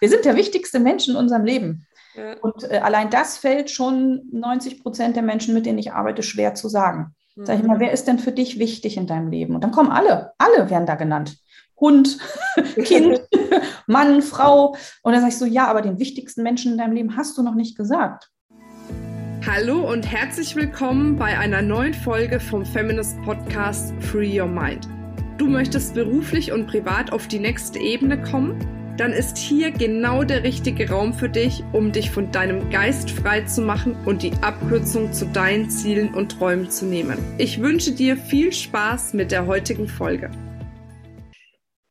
Wir sind der wichtigste Mensch in unserem Leben. Ja. Und äh, allein das fällt schon 90 Prozent der Menschen, mit denen ich arbeite, schwer zu sagen. Mhm. Sag ich mal, wer ist denn für dich wichtig in deinem Leben? Und dann kommen alle, alle werden da genannt. Hund, Kind, Mann, Frau. Und dann sag ich so, ja, aber den wichtigsten Menschen in deinem Leben hast du noch nicht gesagt. Hallo und herzlich willkommen bei einer neuen Folge vom Feminist Podcast Free Your Mind. Du möchtest beruflich und privat auf die nächste Ebene kommen? Dann ist hier genau der richtige Raum für dich, um dich von deinem Geist frei zu machen und die Abkürzung zu deinen Zielen und Träumen zu nehmen. Ich wünsche dir viel Spaß mit der heutigen Folge.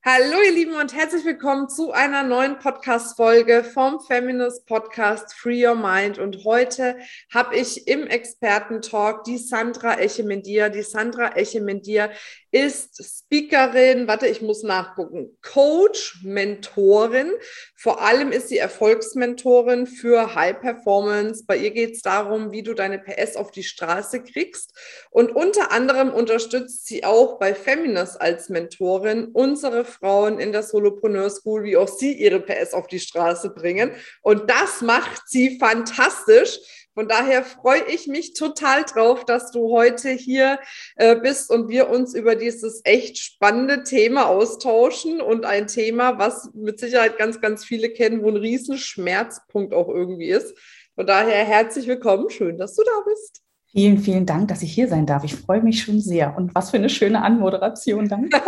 Hallo ihr Lieben und herzlich willkommen zu einer neuen Podcast-Folge vom Feminist Podcast Free Your Mind. Und heute habe ich im Experten-Talk die Sandra Echemendier. Die Sandra Echemendier ist Speakerin, warte, ich muss nachgucken, Coach, Mentorin. Vor allem ist sie Erfolgsmentorin für High Performance. Bei ihr geht es darum, wie du deine PS auf die Straße kriegst. Und unter anderem unterstützt sie auch bei Feminist als Mentorin unsere Frauen in der Solopreneur School, wie auch sie ihre PS auf die Straße bringen. Und das macht sie fantastisch. Von daher freue ich mich total drauf, dass du heute hier äh, bist und wir uns über dieses echt spannende Thema austauschen und ein Thema, was mit Sicherheit ganz, ganz viele kennen, wo ein Riesenschmerzpunkt auch irgendwie ist. Von daher herzlich willkommen. Schön, dass du da bist. Vielen, vielen Dank, dass ich hier sein darf. Ich freue mich schon sehr. Und was für eine schöne Anmoderation. Danke.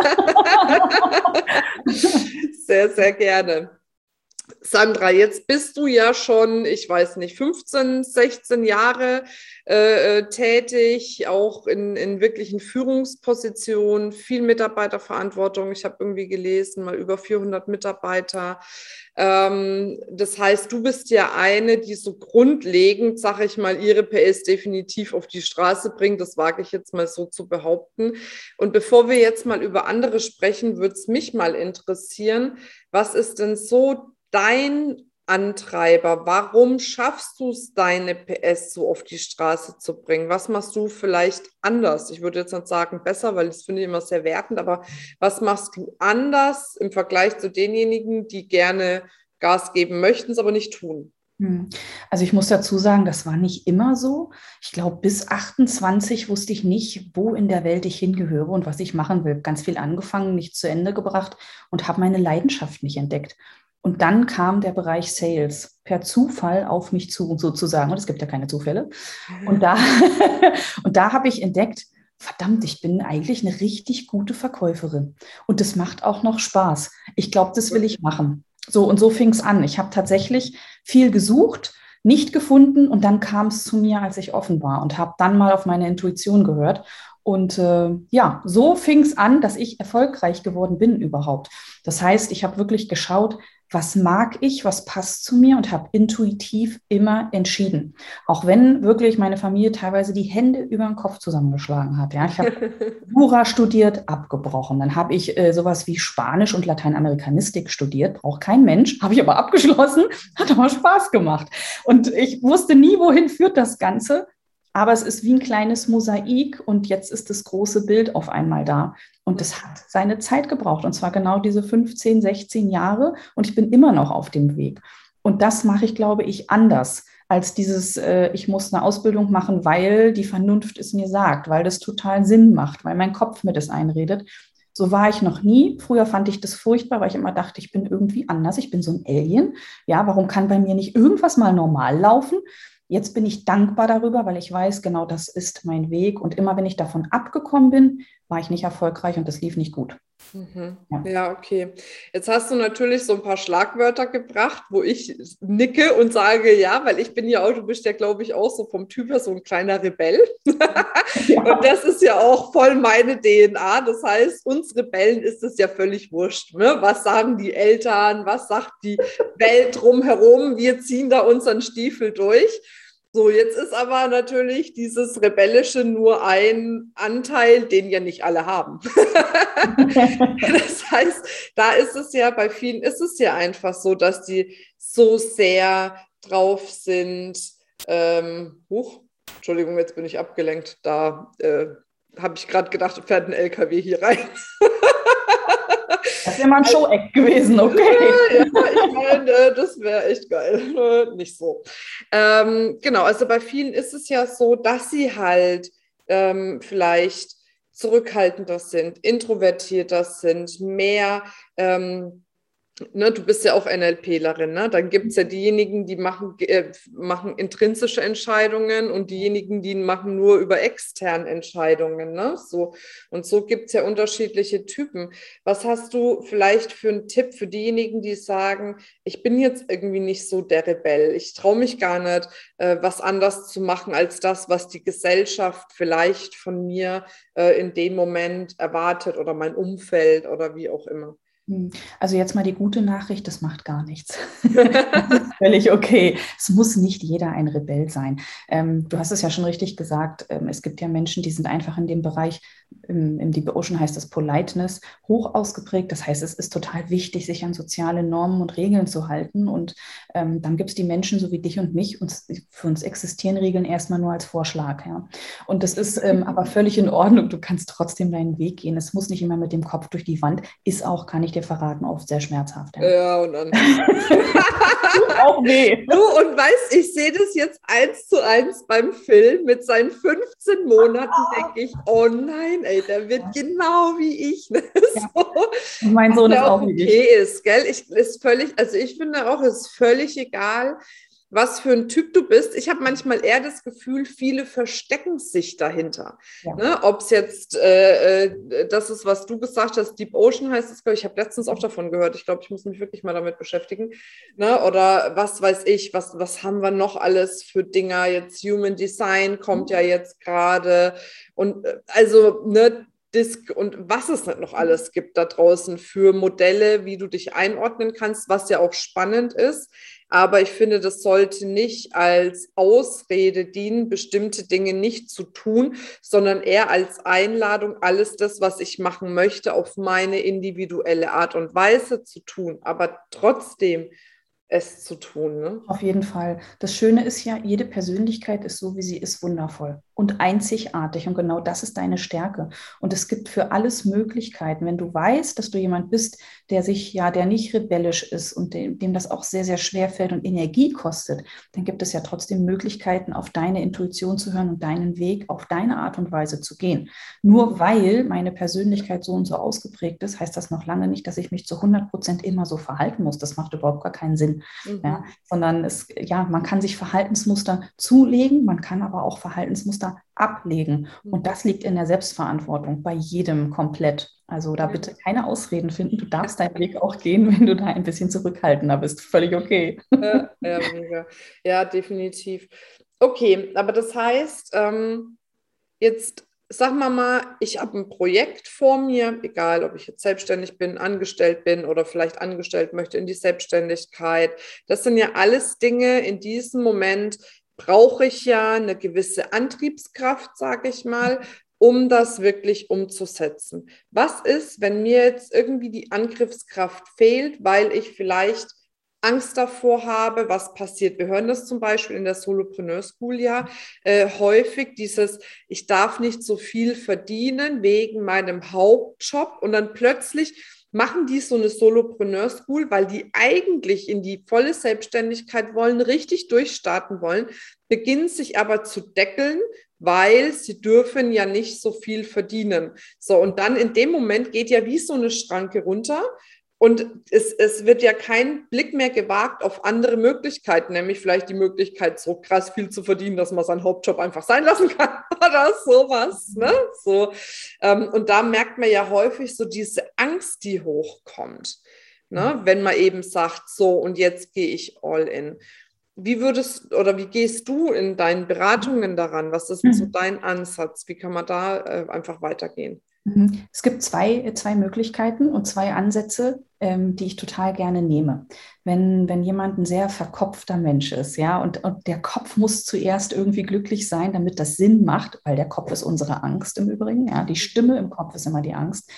sehr, sehr gerne. Sandra, jetzt bist du ja schon, ich weiß nicht, 15, 16 Jahre äh, äh, tätig, auch in, in wirklichen Führungspositionen, viel Mitarbeiterverantwortung. Ich habe irgendwie gelesen, mal über 400 Mitarbeiter. Ähm, das heißt, du bist ja eine, die so grundlegend, sage ich mal, ihre PS definitiv auf die Straße bringt. Das wage ich jetzt mal so zu behaupten. Und bevor wir jetzt mal über andere sprechen, würde es mich mal interessieren, was ist denn so dein Antreiber? Warum schaffst du es, deine PS so auf die Straße zu bringen? Was machst du vielleicht anders? Ich würde jetzt nicht sagen besser, weil das finde ich immer sehr wertend, aber was machst du anders im Vergleich zu denjenigen, die gerne Gas geben möchten, es aber nicht tun? Hm. Also ich muss dazu sagen, das war nicht immer so. Ich glaube, bis 28 wusste ich nicht, wo in der Welt ich hingehöre und was ich machen will. Ganz viel angefangen, nicht zu Ende gebracht und habe meine Leidenschaft nicht entdeckt. Und dann kam der Bereich Sales per Zufall auf mich zu, sozusagen. Und es gibt ja keine Zufälle. Und da, und da habe ich entdeckt, verdammt, ich bin eigentlich eine richtig gute Verkäuferin. Und das macht auch noch Spaß. Ich glaube, das will ich machen. So, und so fing es an. Ich habe tatsächlich viel gesucht, nicht gefunden und dann kam es zu mir, als ich offen war und habe dann mal auf meine Intuition gehört. Und äh, ja, so fing es an, dass ich erfolgreich geworden bin überhaupt. Das heißt, ich habe wirklich geschaut, was mag ich, was passt zu mir und habe intuitiv immer entschieden. Auch wenn wirklich meine Familie teilweise die Hände über den Kopf zusammengeschlagen hat. Ja, ich habe Jura studiert, abgebrochen. Dann habe ich äh, sowas wie Spanisch und Lateinamerikanistik studiert, braucht kein Mensch, habe ich aber abgeschlossen, hat aber Spaß gemacht. Und ich wusste nie, wohin führt das Ganze. Aber es ist wie ein kleines Mosaik und jetzt ist das große Bild auf einmal da. Und das hat seine Zeit gebraucht und zwar genau diese 15, 16 Jahre und ich bin immer noch auf dem Weg. Und das mache ich, glaube ich, anders als dieses, äh, ich muss eine Ausbildung machen, weil die Vernunft es mir sagt, weil das total Sinn macht, weil mein Kopf mir das einredet. So war ich noch nie. Früher fand ich das furchtbar, weil ich immer dachte, ich bin irgendwie anders, ich bin so ein Alien. Ja, warum kann bei mir nicht irgendwas mal normal laufen? Jetzt bin ich dankbar darüber, weil ich weiß, genau das ist mein Weg. Und immer wenn ich davon abgekommen bin, war ich nicht erfolgreich und das lief nicht gut. Mhm. Ja. ja. okay. Jetzt hast du natürlich so ein paar Schlagwörter gebracht, wo ich nicke und sage, ja, weil ich bin ja auch, du bist ja, glaube ich, auch so vom Typ her so ein kleiner Rebell. Ja. und das ist ja auch voll meine DNA. Das heißt, uns Rebellen ist es ja völlig wurscht. Ne? Was sagen die Eltern? Was sagt die Welt drumherum? Wir ziehen da unseren Stiefel durch. So, jetzt ist aber natürlich dieses Rebellische nur ein Anteil, den ja nicht alle haben. das heißt, da ist es ja, bei vielen ist es ja einfach so, dass die so sehr drauf sind. Ähm, huch, Entschuldigung, jetzt bin ich abgelenkt. Da äh, habe ich gerade gedacht, fährt ein LKW hier rein. Das wäre mal ein Show-Act gewesen, okay. Ja, ich meine, äh, das wäre echt geil. Nicht so. Ähm, genau, also bei vielen ist es ja so, dass sie halt ähm, vielleicht zurückhaltender sind, introvertierter sind, mehr ähm, Ne, du bist ja auch NLPlerin, ne? Dann gibt es ja diejenigen, die machen, äh, machen intrinsische Entscheidungen und diejenigen, die machen nur über externe Entscheidungen. Ne? So, und so gibt es ja unterschiedliche Typen. Was hast du vielleicht für einen Tipp für diejenigen, die sagen, ich bin jetzt irgendwie nicht so der Rebell, ich traue mich gar nicht, äh, was anders zu machen als das, was die Gesellschaft vielleicht von mir äh, in dem Moment erwartet oder mein Umfeld oder wie auch immer? Hm. Also jetzt mal die gute Nachricht, das macht gar nichts. völlig okay. Es muss nicht jeder ein Rebell sein. Ähm, du hast es ja schon richtig gesagt, ähm, es gibt ja Menschen, die sind einfach in dem Bereich, im, im Deep Ocean heißt das Politeness, hoch ausgeprägt. Das heißt, es ist total wichtig, sich an soziale Normen und Regeln zu halten. Und ähm, dann gibt es die Menschen so wie dich und mich. Und für uns existieren Regeln erstmal nur als Vorschlag. Ja. Und das ist ähm, aber völlig in Ordnung. Du kannst trotzdem deinen Weg gehen. Es muss nicht immer mit dem Kopf durch die Wand. Ist auch, kann ich dir verraten, oft sehr schmerzhaft. Ja, ja und dann. auch weh. Du, und weißt, ich sehe das jetzt eins zu eins beim Film mit seinen 15 Monaten, denke ich, oh nein, ey, der wird genau wie ich. Ne? Ja. So. Mein Sohn ist auch, auch wie okay ich. ist, gell? Ich, ist völlig, also ich finde auch, es ist völlig egal, was für ein Typ du bist. Ich habe manchmal eher das Gefühl, viele verstecken sich dahinter. Ja. Ne? Ob es jetzt, äh, äh, das ist, was du gesagt hast, Deep Ocean heißt es, glaube ich, habe letztens auch davon gehört. Ich glaube, ich muss mich wirklich mal damit beschäftigen. Ne? Oder was weiß ich, was, was haben wir noch alles für Dinger? Jetzt Human Design kommt ja jetzt gerade. Und äh, also, ne, Disk und was es noch alles gibt da draußen für Modelle, wie du dich einordnen kannst, was ja auch spannend ist. Aber ich finde, das sollte nicht als Ausrede dienen, bestimmte Dinge nicht zu tun, sondern eher als Einladung, alles das, was ich machen möchte, auf meine individuelle Art und Weise zu tun. Aber trotzdem es zu tun. Ne? Auf jeden Fall. Das Schöne ist ja, jede Persönlichkeit ist so, wie sie ist, wundervoll und einzigartig. Und genau das ist deine Stärke. Und es gibt für alles Möglichkeiten. Wenn du weißt, dass du jemand bist, der sich ja, der nicht rebellisch ist und dem, dem das auch sehr, sehr schwer fällt und Energie kostet, dann gibt es ja trotzdem Möglichkeiten, auf deine Intuition zu hören und deinen Weg auf deine Art und Weise zu gehen. Nur weil meine Persönlichkeit so und so ausgeprägt ist, heißt das noch lange nicht, dass ich mich zu 100 Prozent immer so verhalten muss. Das macht überhaupt gar keinen Sinn. Mhm. Ja, sondern es, ja, man kann sich Verhaltensmuster zulegen, man kann aber auch Verhaltensmuster ablegen. Mhm. Und das liegt in der Selbstverantwortung bei jedem komplett. Also da bitte keine Ausreden finden. Du darfst deinen Weg auch gehen, wenn du da ein bisschen zurückhaltender bist. Völlig okay. Ja, ja, ja definitiv. Okay, aber das heißt, ähm, jetzt sag mal mal, ich habe ein Projekt vor mir, egal ob ich jetzt selbstständig bin, angestellt bin oder vielleicht angestellt möchte in die Selbstständigkeit. Das sind ja alles Dinge in diesem Moment, brauche ich ja eine gewisse Antriebskraft, sage ich mal, um das wirklich umzusetzen. Was ist, wenn mir jetzt irgendwie die Angriffskraft fehlt, weil ich vielleicht Angst davor habe, was passiert. Wir hören das zum Beispiel in der Solopreneur School ja äh, häufig, dieses, ich darf nicht so viel verdienen wegen meinem Hauptjob und dann plötzlich machen die so eine Solopreneur School, weil die eigentlich in die volle Selbstständigkeit wollen, richtig durchstarten wollen, beginnen sich aber zu deckeln, weil sie dürfen ja nicht so viel verdienen. So, und dann in dem Moment geht ja wie so eine Schranke runter. Und es, es wird ja kein Blick mehr gewagt auf andere Möglichkeiten, nämlich vielleicht die Möglichkeit, so krass viel zu verdienen, dass man seinen Hauptjob einfach sein lassen kann oder sowas. Ne? So, ähm, und da merkt man ja häufig so diese Angst, die hochkommt, ne? Mhm. wenn man eben sagt, so und jetzt gehe ich all in. Wie würdest oder wie gehst du in deinen Beratungen daran? Was ist so mhm. dein Ansatz? Wie kann man da äh, einfach weitergehen? Mhm. Es gibt zwei, zwei Möglichkeiten und zwei Ansätze, ähm, die ich total gerne nehme. Wenn, wenn jemand ein sehr verkopfter Mensch ist, ja, und, und der Kopf muss zuerst irgendwie glücklich sein, damit das Sinn macht, weil der Kopf ist unsere Angst im Übrigen, ja, die Stimme im Kopf ist immer die Angst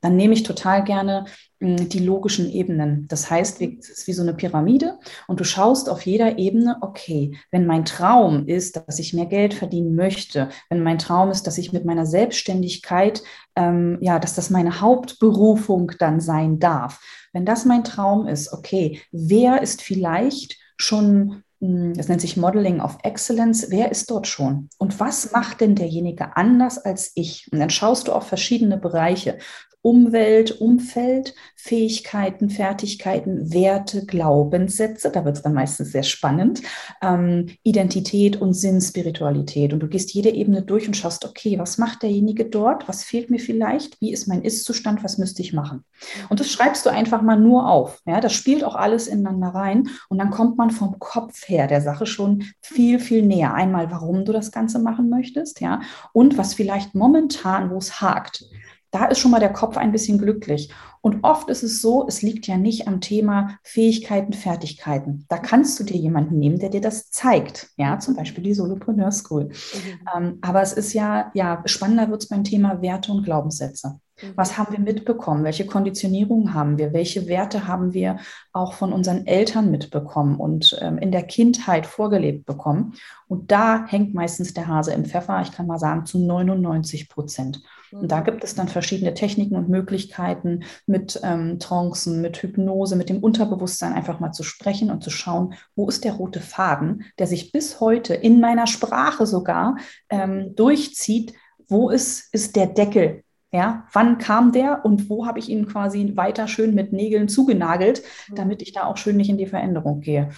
dann nehme ich total gerne hm, die logischen Ebenen. Das heißt, es ist wie so eine Pyramide und du schaust auf jeder Ebene, okay, wenn mein Traum ist, dass ich mehr Geld verdienen möchte, wenn mein Traum ist, dass ich mit meiner Selbstständigkeit, ähm, ja, dass das meine Hauptberufung dann sein darf. Wenn das mein Traum ist, okay, wer ist vielleicht schon hm, das nennt sich Modeling of Excellence. Wer ist dort schon? Und was macht denn derjenige anders als ich? Und dann schaust du auf verschiedene Bereiche. Umwelt, Umfeld, Fähigkeiten, Fertigkeiten, Werte, Glaubenssätze, da wird es dann meistens sehr spannend, ähm, Identität und Sinn, Spiritualität. Und du gehst jede Ebene durch und schaust, okay, was macht derjenige dort? Was fehlt mir vielleicht? Wie ist mein Ist-Zustand? Was müsste ich machen? Und das schreibst du einfach mal nur auf. Ja, das spielt auch alles ineinander rein und dann kommt man vom Kopf her der Sache schon viel, viel näher. Einmal, warum du das Ganze machen möchtest, ja, und was vielleicht momentan, wo es hakt da ist schon mal der Kopf ein bisschen glücklich. Und oft ist es so, es liegt ja nicht am Thema Fähigkeiten, Fertigkeiten. Da kannst du dir jemanden nehmen, der dir das zeigt. Ja, zum Beispiel die Solopreneur School. Mhm. Ähm, aber es ist ja, ja, spannender wird es beim Thema Werte und Glaubenssätze. Mhm. Was haben wir mitbekommen? Welche Konditionierungen haben wir? Welche Werte haben wir auch von unseren Eltern mitbekommen und ähm, in der Kindheit vorgelebt bekommen? Und da hängt meistens der Hase im Pfeffer, ich kann mal sagen, zu 99 Prozent. Und da mhm. gibt es dann verschiedene Techniken und Möglichkeiten mit ähm, Trancen, mit Hypnose, mit dem Unterbewusstsein einfach mal zu sprechen und zu schauen, wo ist der rote Faden, der sich bis heute in meiner Sprache sogar ähm, durchzieht. Wo ist, ist der Deckel? Ja, wann kam der und wo habe ich ihn quasi weiter schön mit Nägeln zugenagelt, mhm. damit ich da auch schön nicht in die Veränderung gehe?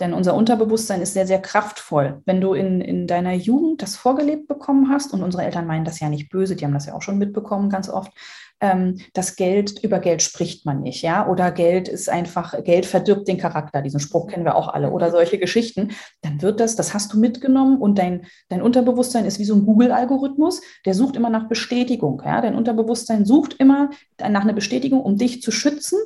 Denn unser Unterbewusstsein ist sehr, sehr kraftvoll. Wenn du in, in deiner Jugend das vorgelebt bekommen hast, und unsere Eltern meinen das ja nicht böse, die haben das ja auch schon mitbekommen ganz oft, ähm, das Geld, über Geld spricht man nicht, ja, oder Geld ist einfach, Geld verdirbt den Charakter, diesen Spruch kennen wir auch alle, oder solche Geschichten, dann wird das, das hast du mitgenommen und dein, dein Unterbewusstsein ist wie so ein Google-Algorithmus, der sucht immer nach Bestätigung, ja, dein Unterbewusstsein sucht immer nach einer Bestätigung, um dich zu schützen,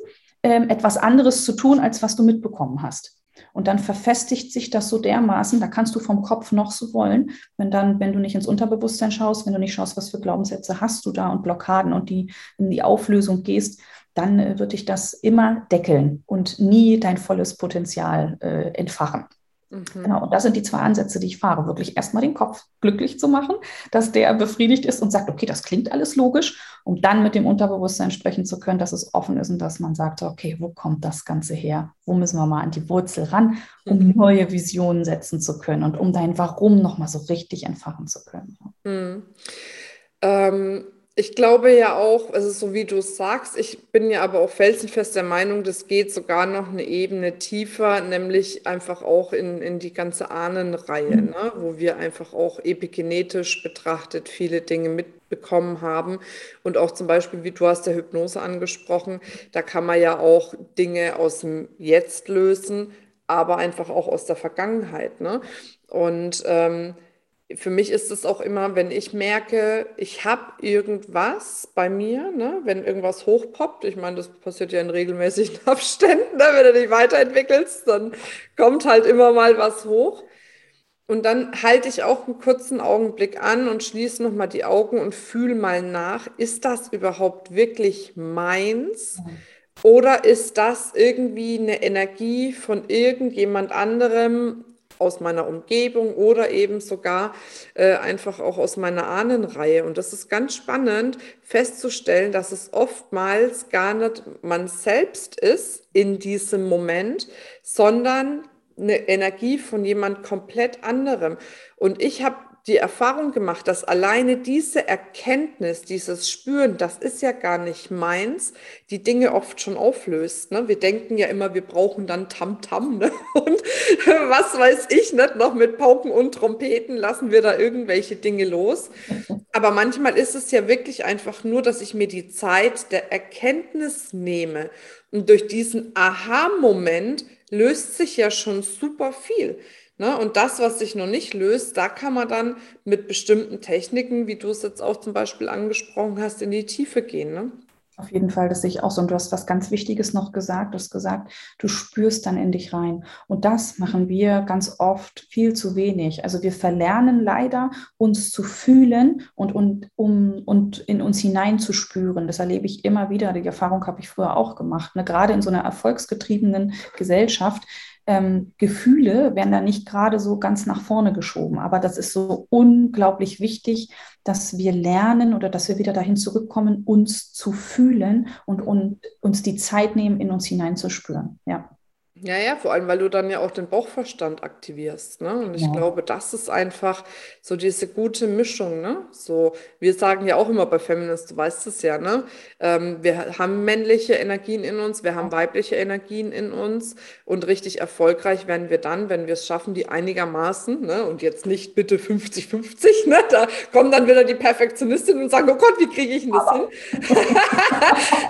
ähm, etwas anderes zu tun, als was du mitbekommen hast. Und dann verfestigt sich das so dermaßen, da kannst du vom Kopf noch so wollen, wenn dann, wenn du nicht ins Unterbewusstsein schaust, wenn du nicht schaust, was für Glaubenssätze hast du da und Blockaden und die in die Auflösung gehst, dann äh, wird dich das immer deckeln und nie dein volles Potenzial äh, entfachen. Mhm. Genau, und das sind die zwei Ansätze, die ich fahre. Wirklich erstmal den Kopf glücklich zu machen, dass der befriedigt ist und sagt, okay, das klingt alles logisch, um dann mit dem Unterbewusstsein sprechen zu können, dass es offen ist und dass man sagt, okay, wo kommt das Ganze her? Wo müssen wir mal an die Wurzel ran, um mhm. neue Visionen setzen zu können und um dein Warum nochmal so richtig entfachen zu können. Mhm. Ähm ich glaube ja auch, also so wie du es sagst, ich bin ja aber auch felsenfest der Meinung, das geht sogar noch eine Ebene tiefer, nämlich einfach auch in, in die ganze Ahnenreihe, mhm. ne? wo wir einfach auch epigenetisch betrachtet viele Dinge mitbekommen haben. Und auch zum Beispiel, wie du hast der Hypnose angesprochen, da kann man ja auch Dinge aus dem Jetzt lösen, aber einfach auch aus der Vergangenheit. Ne? Und ähm, für mich ist es auch immer, wenn ich merke, ich habe irgendwas bei mir, ne, wenn irgendwas hochpoppt, ich meine, das passiert ja in regelmäßigen Abständen, ne, wenn du dich weiterentwickelst, dann kommt halt immer mal was hoch. Und dann halte ich auch einen kurzen Augenblick an und schließe nochmal die Augen und fühle mal nach, ist das überhaupt wirklich meins? Oder ist das irgendwie eine Energie von irgendjemand anderem, aus meiner Umgebung oder eben sogar äh, einfach auch aus meiner Ahnenreihe. Und das ist ganz spannend festzustellen, dass es oftmals gar nicht man selbst ist in diesem Moment, sondern eine Energie von jemand komplett anderem. Und ich habe die Erfahrung gemacht, dass alleine diese Erkenntnis, dieses Spüren, das ist ja gar nicht meins, die Dinge oft schon auflöst. Ne? Wir denken ja immer, wir brauchen dann Tamtam. -Tam, ne? Und was weiß ich nicht, noch mit Pauken und Trompeten lassen wir da irgendwelche Dinge los. Aber manchmal ist es ja wirklich einfach nur, dass ich mir die Zeit der Erkenntnis nehme. Und durch diesen Aha-Moment löst sich ja schon super viel. Ne? Und das, was sich noch nicht löst, da kann man dann mit bestimmten Techniken, wie du es jetzt auch zum Beispiel angesprochen hast, in die Tiefe gehen. Ne? Auf jeden Fall, das sehe ich auch so. Und du hast was ganz Wichtiges noch gesagt. Du hast gesagt, du spürst dann in dich rein. Und das machen wir ganz oft viel zu wenig. Also wir verlernen leider, uns zu fühlen und, und, um, und in uns hineinzuspüren. Das erlebe ich immer wieder. Die Erfahrung habe ich früher auch gemacht. Ne? Gerade in so einer erfolgsgetriebenen Gesellschaft ähm, Gefühle werden da nicht gerade so ganz nach vorne geschoben. Aber das ist so unglaublich wichtig, dass wir lernen oder dass wir wieder dahin zurückkommen, uns zu fühlen und, und uns die Zeit nehmen, in uns hineinzuspüren. Ja. Ja, ja, vor allem, weil du dann ja auch den Bauchverstand aktivierst, ne? Und ich ja. glaube, das ist einfach so diese gute Mischung, ne? So, wir sagen ja auch immer bei Feminist, du weißt es ja, ne? Ähm, wir haben männliche Energien in uns, wir haben weibliche Energien in uns und richtig erfolgreich werden wir dann, wenn wir es schaffen, die einigermaßen, ne? Und jetzt nicht bitte 50-50, ne? Da kommen dann wieder die Perfektionistinnen und sagen, oh Gott, wie kriege ich denn das Aber. hin?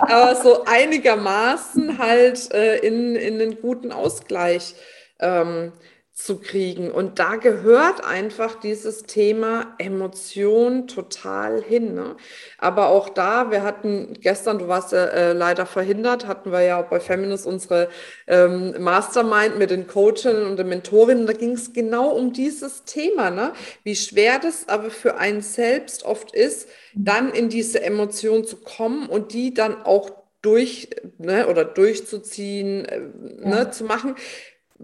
Aber so einigermaßen halt äh, in, in den guten guten Ausgleich ähm, zu kriegen. Und da gehört einfach dieses Thema Emotion total hin. Ne? Aber auch da, wir hatten gestern, du warst ja äh, leider verhindert, hatten wir ja auch bei Feminist unsere ähm, Mastermind mit den Coachinnen und den Mentorinnen. Da ging es genau um dieses Thema, ne? wie schwer das aber für einen selbst oft ist, dann in diese Emotion zu kommen und die dann auch durch ne, oder durchzuziehen, äh, ne, ja. zu machen.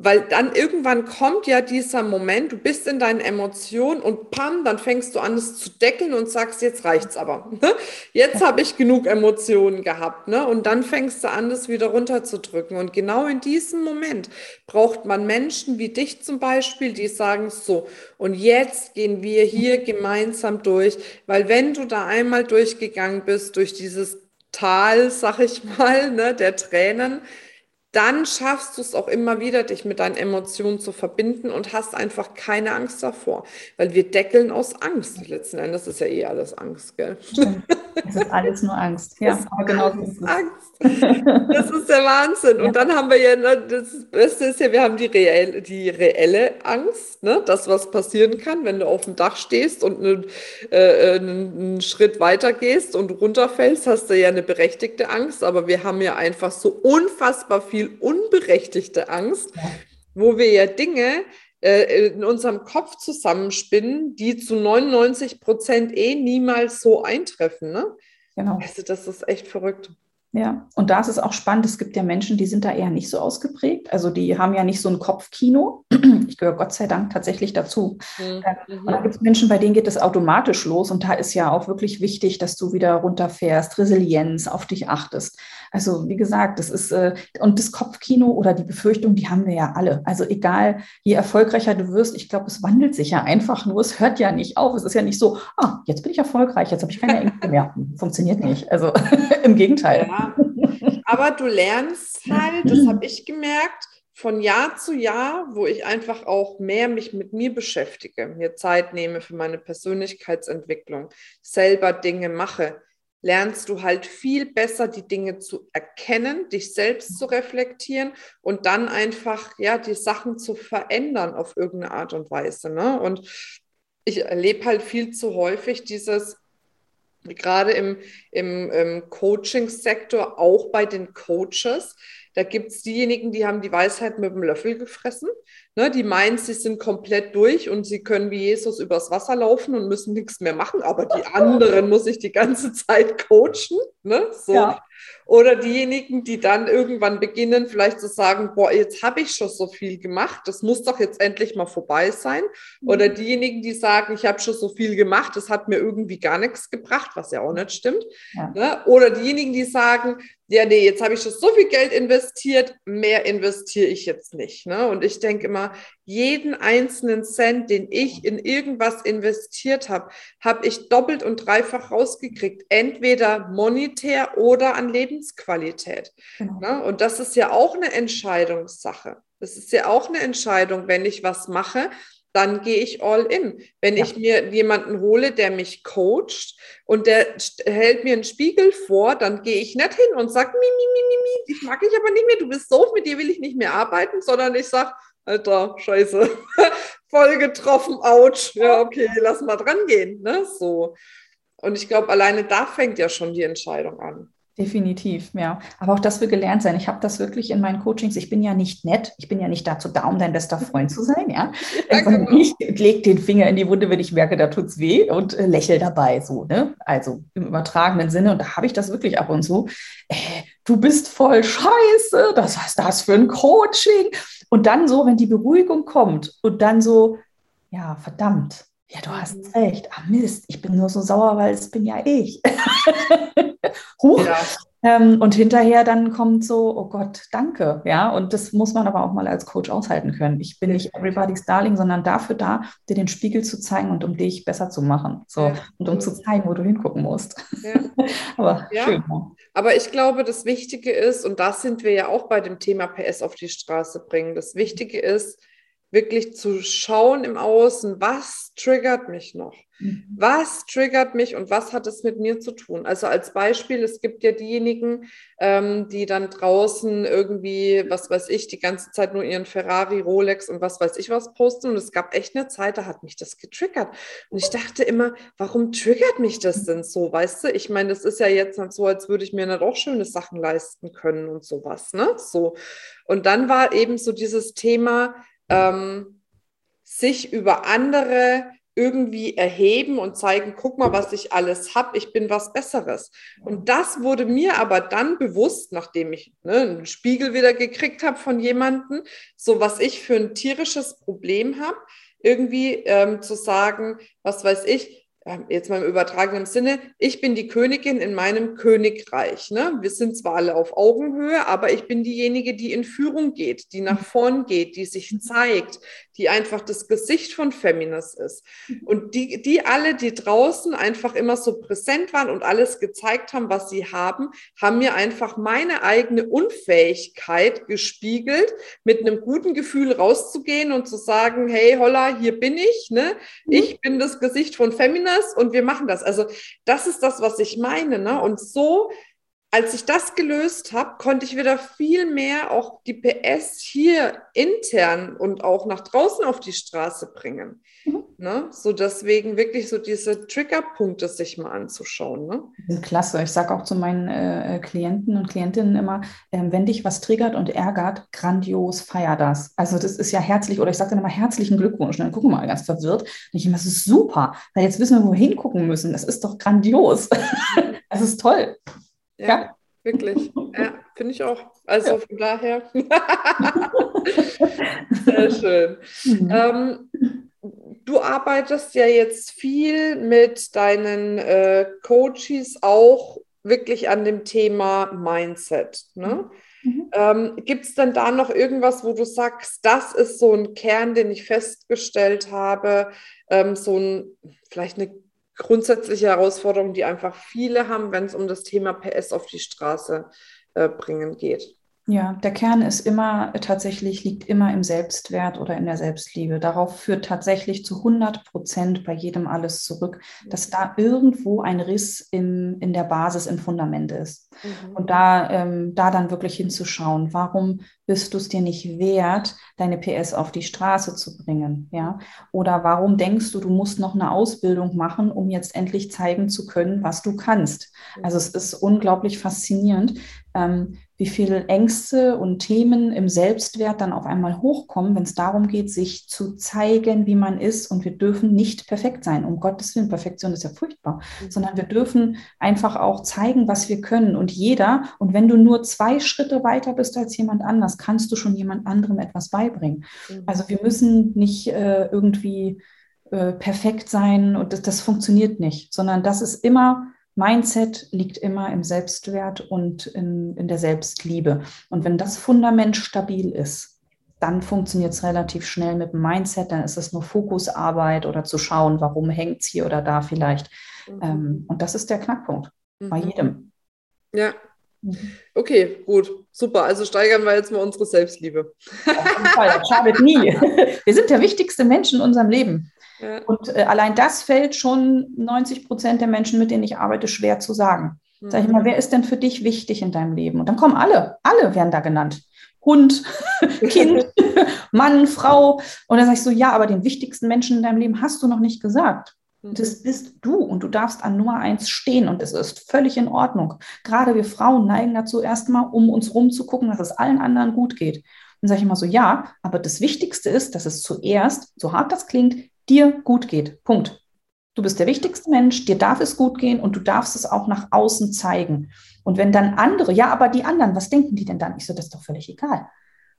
Weil dann irgendwann kommt ja dieser Moment, du bist in deinen Emotionen und pam, dann fängst du an, es zu deckeln und sagst, jetzt reicht's aber. Ne? Jetzt habe ich genug Emotionen gehabt. Ne? Und dann fängst du an, das wieder runterzudrücken. Und genau in diesem Moment braucht man Menschen wie dich zum Beispiel, die sagen, so, und jetzt gehen wir hier gemeinsam durch. Weil wenn du da einmal durchgegangen bist, durch dieses Tal, sag ich mal, ne, der Tränen, dann schaffst du es auch immer wieder, dich mit deinen Emotionen zu verbinden und hast einfach keine Angst davor. Weil wir deckeln aus Angst. Letzten Endes ist ja eh alles Angst, gell? Es ist alles nur Angst. Ja, aber genau so ist es. Angst. Das ist der Wahnsinn. Ja. Und dann haben wir ja, ne, das Beste ist ja, wir haben die reelle, die reelle Angst, ne? das, was passieren kann, wenn du auf dem Dach stehst und einen, äh, einen Schritt weiter gehst und runterfällst, hast du ja eine berechtigte Angst. Aber wir haben ja einfach so unfassbar viel viel unberechtigte Angst, ja. wo wir ja Dinge äh, in unserem Kopf zusammenspinnen, die zu 99 Prozent eh niemals so eintreffen. Ne? Genau. Also das ist echt verrückt. Ja, und da ist es auch spannend. Es gibt ja Menschen, die sind da eher nicht so ausgeprägt. Also die haben ja nicht so ein Kopfkino. Ich gehöre Gott sei Dank tatsächlich dazu. Mhm. Äh, und da gibt es Menschen, bei denen geht es automatisch los. Und da ist ja auch wirklich wichtig, dass du wieder runterfährst, Resilienz, auf dich achtest. Also wie gesagt, das ist, äh, und das Kopfkino oder die Befürchtung, die haben wir ja alle. Also egal, je erfolgreicher du wirst, ich glaube, es wandelt sich ja einfach nur. Es hört ja nicht auf. Es ist ja nicht so, ah, jetzt bin ich erfolgreich, jetzt habe ich keine Ängste mehr. Funktioniert nicht. Also im Gegenteil. Ja, aber du lernst halt, das habe ich gemerkt, von Jahr zu Jahr, wo ich einfach auch mehr mich mit mir beschäftige, mir Zeit nehme für meine Persönlichkeitsentwicklung, selber Dinge mache, lernst du halt viel besser die Dinge zu erkennen, dich selbst zu reflektieren und dann einfach ja die Sachen zu verändern auf irgendeine Art und Weise. Ne? Und ich erlebe halt viel zu häufig dieses gerade im, im, im Coaching-Sektor, auch bei den Coaches, da gibt es diejenigen, die haben die Weisheit mit dem Löffel gefressen. Ne, die meinen, sie sind komplett durch und sie können wie Jesus übers Wasser laufen und müssen nichts mehr machen. Aber die anderen muss ich die ganze Zeit coachen. Ne? So. Ja. Oder diejenigen, die dann irgendwann beginnen, vielleicht zu sagen, boah, jetzt habe ich schon so viel gemacht, das muss doch jetzt endlich mal vorbei sein. Oder mhm. diejenigen, die sagen, ich habe schon so viel gemacht, das hat mir irgendwie gar nichts gebracht, was ja auch nicht stimmt. Ja. Ne? Oder diejenigen, die sagen, ja, nee, jetzt habe ich schon so viel Geld investiert, mehr investiere ich jetzt nicht. Ne? Und ich denke immer, jeden einzelnen Cent, den ich in irgendwas investiert habe, habe ich doppelt und dreifach rausgekriegt. Entweder monetär oder an Lebensqualität. Genau. Ne? Und das ist ja auch eine Entscheidungssache. Das ist ja auch eine Entscheidung, wenn ich was mache, dann gehe ich all in. Wenn ja. ich mir jemanden hole, der mich coacht und der hält mir einen Spiegel vor, dann gehe ich nicht hin und sage, mi, mi, mi, mi, mi, ich mag dich aber nicht mehr, du bist doof, mit dir will ich nicht mehr arbeiten, sondern ich sage, Alter, scheiße, voll getroffen, ouch, ja, okay, lass mal dran gehen, ne, so. Und ich glaube, alleine da fängt ja schon die Entscheidung an. Definitiv, ja. Aber auch das will gelernt sein. Ich habe das wirklich in meinen Coachings. Ich bin ja nicht nett. Ich bin ja nicht dazu da, um dein bester Freund zu sein, ja. ja genau. Ich lege den Finger in die Wunde, wenn ich merke, da tut es weh und äh, lächel dabei so, ne? Also im übertragenen Sinne. Und da habe ich das wirklich ab und zu. Äh, du bist voll scheiße. Das was ist das für ein Coaching? Und dann so, wenn die Beruhigung kommt und dann so, ja, verdammt. Ja, du hast mhm. recht. Ah, Mist, ich bin nur so sauer, weil es bin ja ich. Huch. Ja. Ähm, und hinterher dann kommt so, oh Gott, danke. Ja, und das muss man aber auch mal als Coach aushalten können. Ich bin nicht everybody's darling, sondern dafür da, dir den Spiegel zu zeigen und um dich besser zu machen. So, ja. und um zu zeigen, wo du hingucken musst. Ja. aber ja. schön. Aber ich glaube, das Wichtige ist, und da sind wir ja auch bei dem Thema PS auf die Straße bringen, das Wichtige ist, wirklich zu schauen im Außen, was triggert mich noch? Mhm. Was triggert mich und was hat es mit mir zu tun? Also als Beispiel, es gibt ja diejenigen, ähm, die dann draußen irgendwie, was weiß ich, die ganze Zeit nur ihren Ferrari, Rolex und was weiß ich was posten. Und es gab echt eine Zeit, da hat mich das getriggert. Und ich dachte immer, warum triggert mich das denn so? Weißt du, ich meine, das ist ja jetzt so, als würde ich mir nicht auch schöne Sachen leisten können und sowas, ne? So. Und dann war eben so dieses Thema, ähm, sich über andere irgendwie erheben und zeigen, guck mal, was ich alles habe, ich bin was Besseres. Und das wurde mir aber dann bewusst, nachdem ich ne, einen Spiegel wieder gekriegt habe von jemandem, so was ich für ein tierisches Problem habe, irgendwie ähm, zu sagen, was weiß ich, jetzt mal im übertragenen Sinne, ich bin die Königin in meinem Königreich. Ne? Wir sind zwar alle auf Augenhöhe, aber ich bin diejenige, die in Führung geht, die nach vorn geht, die sich mhm. zeigt, die einfach das Gesicht von Feminis ist. Mhm. Und die, die alle, die draußen einfach immer so präsent waren und alles gezeigt haben, was sie haben, haben mir einfach meine eigene Unfähigkeit gespiegelt, mit einem guten Gefühl rauszugehen und zu sagen, hey, holla, hier bin ich, ne? Mhm. Ich bin das Gesicht von Feminis und wir machen das. Also das ist das, was ich meine, ne? Und so als ich das gelöst habe, konnte ich wieder viel mehr auch die PS hier intern und auch nach draußen auf die Straße bringen. Mhm. Ne? So deswegen wirklich so diese Triggerpunkte sich mal anzuschauen. Ne? Klasse. Ich sage auch zu meinen äh, Klienten und Klientinnen immer, äh, wenn dich was triggert und ärgert, grandios, feier das. Also das ist ja herzlich, oder ich sage dann immer herzlichen Glückwunsch. Und dann gucken wir mal ganz verwirrt. Und ich immer, das ist super, weil jetzt wissen wir, wo wir hingucken müssen. Das ist doch grandios. das ist toll. Ja, ja. wirklich. Ja, finde ich auch. Also von daher. Sehr schön. Mhm. Ähm, du arbeitest ja jetzt viel mit deinen äh, Coaches auch wirklich an dem Thema Mindset. Ne? Mhm. Ähm, Gibt es denn da noch irgendwas, wo du sagst, das ist so ein Kern, den ich festgestellt habe, ähm, so ein, vielleicht eine grundsätzliche Herausforderung, die einfach viele haben, wenn es um das Thema PS auf die Straße äh, bringen geht. Ja, der Kern ist immer tatsächlich, liegt immer im Selbstwert oder in der Selbstliebe. Darauf führt tatsächlich zu 100 Prozent bei jedem alles zurück, dass da irgendwo ein Riss im, in der Basis, im Fundament ist. Mhm. Und da, ähm, da dann wirklich hinzuschauen, warum bist du es dir nicht wert, deine PS auf die Straße zu bringen? Ja? Oder warum denkst du, du musst noch eine Ausbildung machen, um jetzt endlich zeigen zu können, was du kannst? Also es ist unglaublich faszinierend, ähm, wie viele Ängste und Themen im Selbstwert dann auf einmal hochkommen, wenn es darum geht, sich zu zeigen, wie man ist. Und wir dürfen nicht perfekt sein. Um Gottes Willen, Perfektion ist ja furchtbar, mhm. sondern wir dürfen einfach auch zeigen, was wir können. Und jeder, und wenn du nur zwei Schritte weiter bist als jemand anders, kannst du schon jemand anderem etwas beibringen. Mhm. Also wir müssen nicht äh, irgendwie äh, perfekt sein und das, das funktioniert nicht, sondern das ist immer Mindset liegt immer im Selbstwert und in, in der Selbstliebe. Und wenn das Fundament stabil ist, dann funktioniert es relativ schnell mit dem Mindset. Dann ist es nur Fokusarbeit oder zu schauen, warum hängt es hier oder da vielleicht. Mhm. Ähm, und das ist der Knackpunkt mhm. bei jedem. Ja. Mhm. Okay, gut, super. Also steigern wir jetzt mal unsere Selbstliebe. Auf jeden Fall, schadet nie. Wir sind der wichtigste Mensch in unserem Leben. Und äh, allein das fällt schon 90 Prozent der Menschen, mit denen ich arbeite, schwer zu sagen. Mhm. Sag ich mal, wer ist denn für dich wichtig in deinem Leben? Und dann kommen alle, alle werden da genannt. Hund, Kind, Mann, Frau. Und dann sag ich so, ja, aber den wichtigsten Menschen in deinem Leben hast du noch nicht gesagt. Mhm. Das bist du und du darfst an Nummer eins stehen und es ist völlig in Ordnung. Gerade wir Frauen neigen dazu erstmal, um uns rumzugucken, dass es allen anderen gut geht. Dann sage ich immer so, ja, aber das Wichtigste ist, dass es zuerst, so hart das klingt, dir gut geht. Punkt. Du bist der wichtigste Mensch, dir darf es gut gehen und du darfst es auch nach außen zeigen. Und wenn dann andere, ja, aber die anderen, was denken die denn dann? Ich so, das ist doch völlig egal.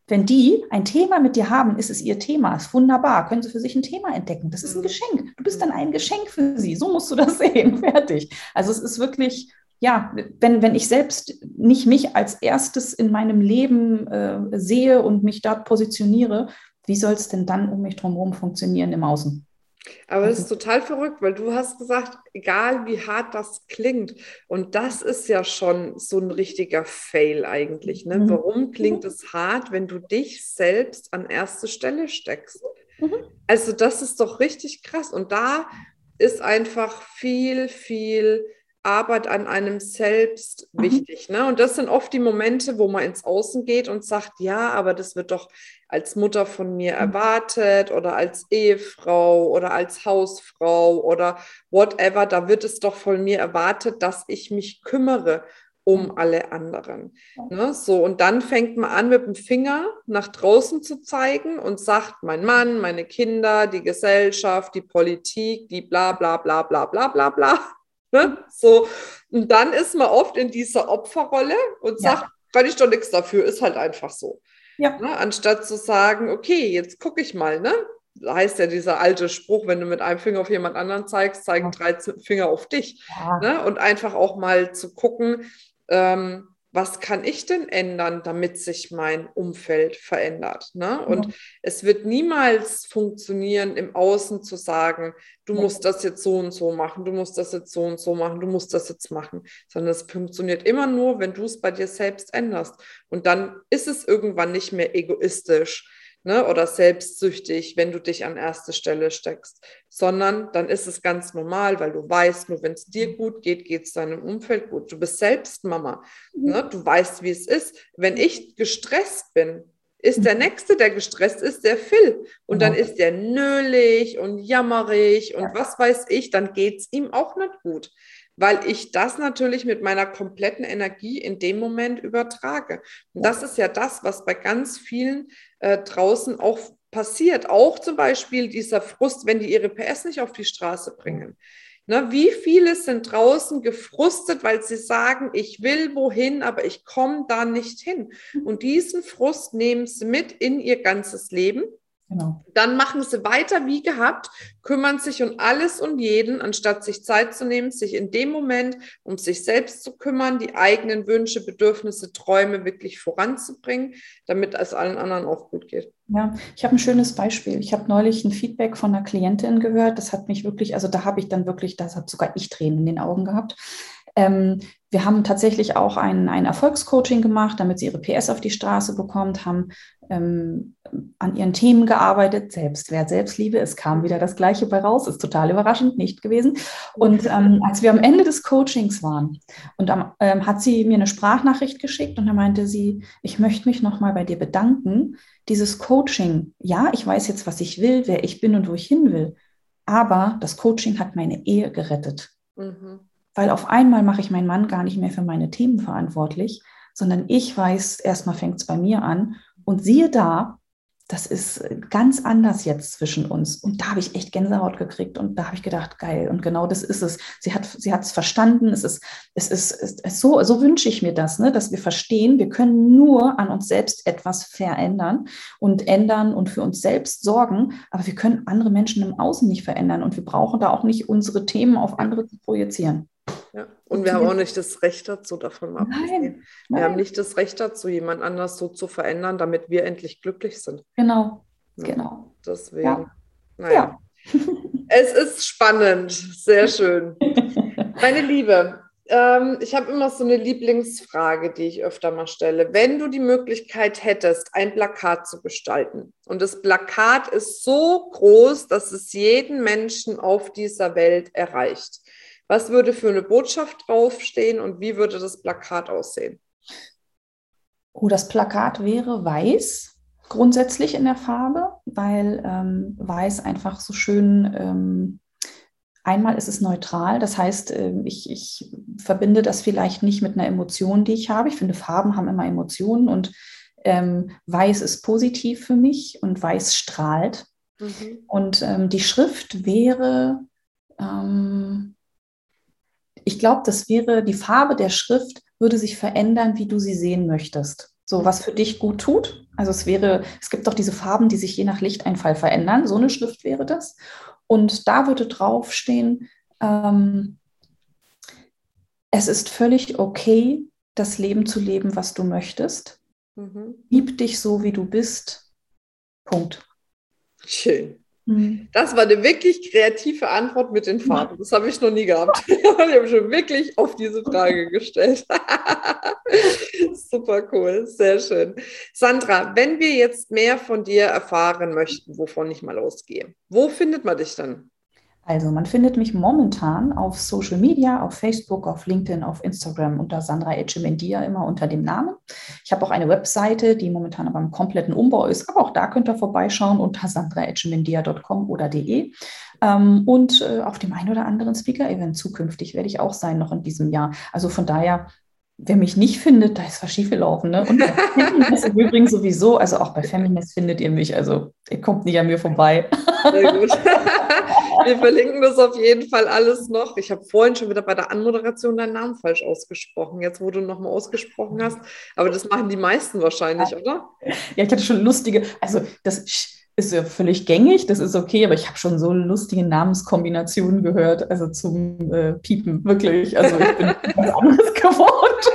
Wenn die ein Thema mit dir haben, ist es ihr Thema, ist wunderbar, können sie für sich ein Thema entdecken. Das ist ein mhm. Geschenk. Du bist dann ein Geschenk für sie. So musst du das sehen. Fertig. Also es ist wirklich, ja, wenn, wenn ich selbst nicht mich als erstes in meinem Leben äh, sehe und mich dort positioniere, wie soll es denn dann um mich drumherum funktionieren im Außen? Aber es ist also total verrückt, weil du hast gesagt, egal wie hart das klingt. Und das ist ja schon so ein richtiger Fail eigentlich. Ne? Mhm. Warum klingt es hart, wenn du dich selbst an erste Stelle steckst? Mhm. Also das ist doch richtig krass. Und da ist einfach viel, viel Arbeit an einem selbst mhm. wichtig. Ne? Und das sind oft die Momente, wo man ins Außen geht und sagt, ja, aber das wird doch als Mutter von mir mhm. erwartet oder als Ehefrau oder als Hausfrau oder whatever. Da wird es doch von mir erwartet, dass ich mich kümmere um mhm. alle anderen. Ne? So, und dann fängt man an, mit dem Finger nach draußen zu zeigen und sagt, mein Mann, meine Kinder, die Gesellschaft, die Politik, die bla bla bla bla bla bla bla. Ne? So, und dann ist man oft in dieser Opferrolle und sagt, ja. kann ich doch nichts dafür, ist halt einfach so. Ja. Ne? Anstatt zu sagen, okay, jetzt gucke ich mal, ne? Da heißt ja dieser alte Spruch, wenn du mit einem Finger auf jemand anderen zeigst, zeigen drei Finger auf dich. Ja. Ne? Und einfach auch mal zu gucken, ähm, was kann ich denn ändern, damit sich mein Umfeld verändert? Ne? Und ja. es wird niemals funktionieren, im Außen zu sagen, du ja. musst das jetzt so und so machen, du musst das jetzt so und so machen, du musst das jetzt machen, sondern es funktioniert immer nur, wenn du es bei dir selbst änderst. Und dann ist es irgendwann nicht mehr egoistisch, ne, oder selbstsüchtig, wenn du dich an erste Stelle steckst, sondern dann ist es ganz normal, weil du weißt, nur wenn es dir mhm. gut geht, geht es deinem Umfeld gut. Du bist selbst Mama. Mhm. Ne? Du weißt, wie es ist. Wenn ich gestresst bin, ist der mhm. Nächste, der gestresst ist, der Phil. Und dann ist der nölig und jammerig und was weiß ich, dann geht es ihm auch nicht gut weil ich das natürlich mit meiner kompletten Energie in dem Moment übertrage. Und das ist ja das, was bei ganz vielen äh, draußen auch passiert. Auch zum Beispiel dieser Frust, wenn die ihre PS nicht auf die Straße bringen. Na, wie viele sind draußen gefrustet, weil sie sagen, ich will wohin, aber ich komme da nicht hin. Und diesen Frust nehmen sie mit in ihr ganzes Leben Genau. Dann machen sie weiter wie gehabt, kümmern sich um alles und jeden, anstatt sich Zeit zu nehmen, sich in dem Moment um sich selbst zu kümmern, die eigenen Wünsche, Bedürfnisse, Träume wirklich voranzubringen, damit es allen anderen auch gut geht. Ja, ich habe ein schönes Beispiel. Ich habe neulich ein Feedback von einer Klientin gehört. Das hat mich wirklich, also da habe ich dann wirklich, das hat sogar ich Tränen in den Augen gehabt. Ähm, wir haben tatsächlich auch ein, ein Erfolgscoaching gemacht, damit sie ihre PS auf die Straße bekommt, haben ähm, an ihren Themen gearbeitet, Selbstwert, Selbstliebe. Es kam wieder das Gleiche bei raus, ist total überraschend, nicht gewesen. Und ähm, als wir am Ende des Coachings waren und am, ähm, hat sie mir eine Sprachnachricht geschickt und da meinte sie, ich möchte mich nochmal bei dir bedanken. Dieses Coaching, ja, ich weiß jetzt, was ich will, wer ich bin und wo ich hin will, aber das Coaching hat meine Ehe gerettet. Mhm. Weil auf einmal mache ich meinen Mann gar nicht mehr für meine Themen verantwortlich, sondern ich weiß, erstmal fängt es bei mir an und siehe da, das ist ganz anders jetzt zwischen uns. Und da habe ich echt Gänsehaut gekriegt und da habe ich gedacht, geil. Und genau das ist es. Sie hat sie es verstanden. Es ist, es ist, es ist so, so wünsche ich mir das, ne, dass wir verstehen, wir können nur an uns selbst etwas verändern und ändern und für uns selbst sorgen. Aber wir können andere Menschen im Außen nicht verändern und wir brauchen da auch nicht unsere Themen auf andere zu projizieren. Ja. Und wir haben auch nicht das Recht dazu, davon abzusehen. Wir haben nicht das Recht dazu, jemand anders so zu verändern, damit wir endlich glücklich sind. Genau, ja. genau. Deswegen. Ja. Naja. Ja. es ist spannend, sehr schön. Meine Liebe, ähm, ich habe immer so eine Lieblingsfrage, die ich öfter mal stelle. Wenn du die Möglichkeit hättest, ein Plakat zu gestalten und das Plakat ist so groß, dass es jeden Menschen auf dieser Welt erreicht, was würde für eine Botschaft draufstehen und wie würde das Plakat aussehen? Oh, das Plakat wäre weiß, grundsätzlich in der Farbe, weil ähm, weiß einfach so schön ähm, Einmal ist es neutral, das heißt, ähm, ich, ich verbinde das vielleicht nicht mit einer Emotion, die ich habe. Ich finde, Farben haben immer Emotionen und ähm, weiß ist positiv für mich und weiß strahlt. Mhm. Und ähm, die Schrift wäre, ähm, ich glaube, das wäre, die Farbe der Schrift würde sich verändern, wie du sie sehen möchtest. So, was für dich gut tut. Also es wäre, es gibt doch diese Farben, die sich je nach Lichteinfall verändern. So eine Schrift wäre das. Und da würde draufstehen, ähm, es ist völlig okay, das Leben zu leben, was du möchtest. Mhm. Lieb dich so, wie du bist. Punkt. Schön. Mhm. Das war eine wirklich kreative Antwort mit den Farben. Das habe ich noch nie gehabt. ich habe schon wirklich auf diese Frage gestellt. Super cool, sehr schön. Sandra, wenn wir jetzt mehr von dir erfahren möchten, wovon ich mal ausgehe, wo findet man dich dann? Also man findet mich momentan auf Social Media, auf Facebook, auf LinkedIn, auf Instagram unter Sandra Echemendia immer unter dem Namen. Ich habe auch eine Webseite, die momentan aber im kompletten Umbau ist, aber auch da könnt ihr vorbeischauen unter sandraechemendia.com oder de. Ähm, und äh, auf dem einen oder anderen Speaker-Event zukünftig werde ich auch sein, noch in diesem Jahr. Also von daher wer mich nicht findet, da ist was schiefgelaufen. Ne? Und bei Feminist im Übrigen sowieso, also auch bei Feminist findet ihr mich, also ihr kommt nicht an mir vorbei. Sehr gut. Wir verlinken das auf jeden Fall alles noch. Ich habe vorhin schon wieder bei der Anmoderation deinen Namen falsch ausgesprochen, jetzt wo du nochmal ausgesprochen hast. Aber das machen die meisten wahrscheinlich, ja. oder? Ja, ich hatte schon lustige, also das ist ja völlig gängig, das ist okay, aber ich habe schon so lustige Namenskombinationen gehört, also zum äh, Piepen, wirklich. Also ich bin was anderes gewohnt.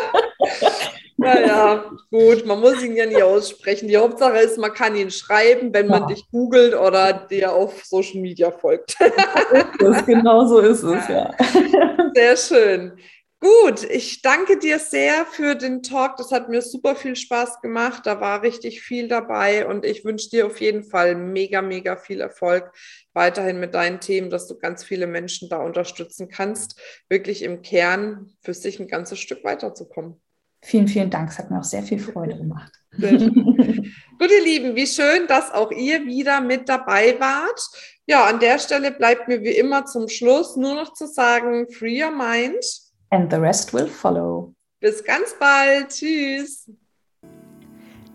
Naja, gut, man muss ihn ja nie aussprechen. Die Hauptsache ist, man kann ihn schreiben, wenn man ja. dich googelt oder dir auf Social Media folgt. Das, genau so ist es, ja. Sehr schön. Gut, ich danke dir sehr für den Talk. Das hat mir super viel Spaß gemacht. Da war richtig viel dabei und ich wünsche dir auf jeden Fall mega, mega viel Erfolg weiterhin mit deinen Themen, dass du ganz viele Menschen da unterstützen kannst, wirklich im Kern für sich ein ganzes Stück weiterzukommen. Vielen, vielen Dank. Es hat mir auch sehr viel Freude gemacht. Gut, ihr Lieben, wie schön, dass auch ihr wieder mit dabei wart. Ja, an der Stelle bleibt mir wie immer zum Schluss nur noch zu sagen, free your mind And the rest will follow. Bis ganz bald. Tschüss.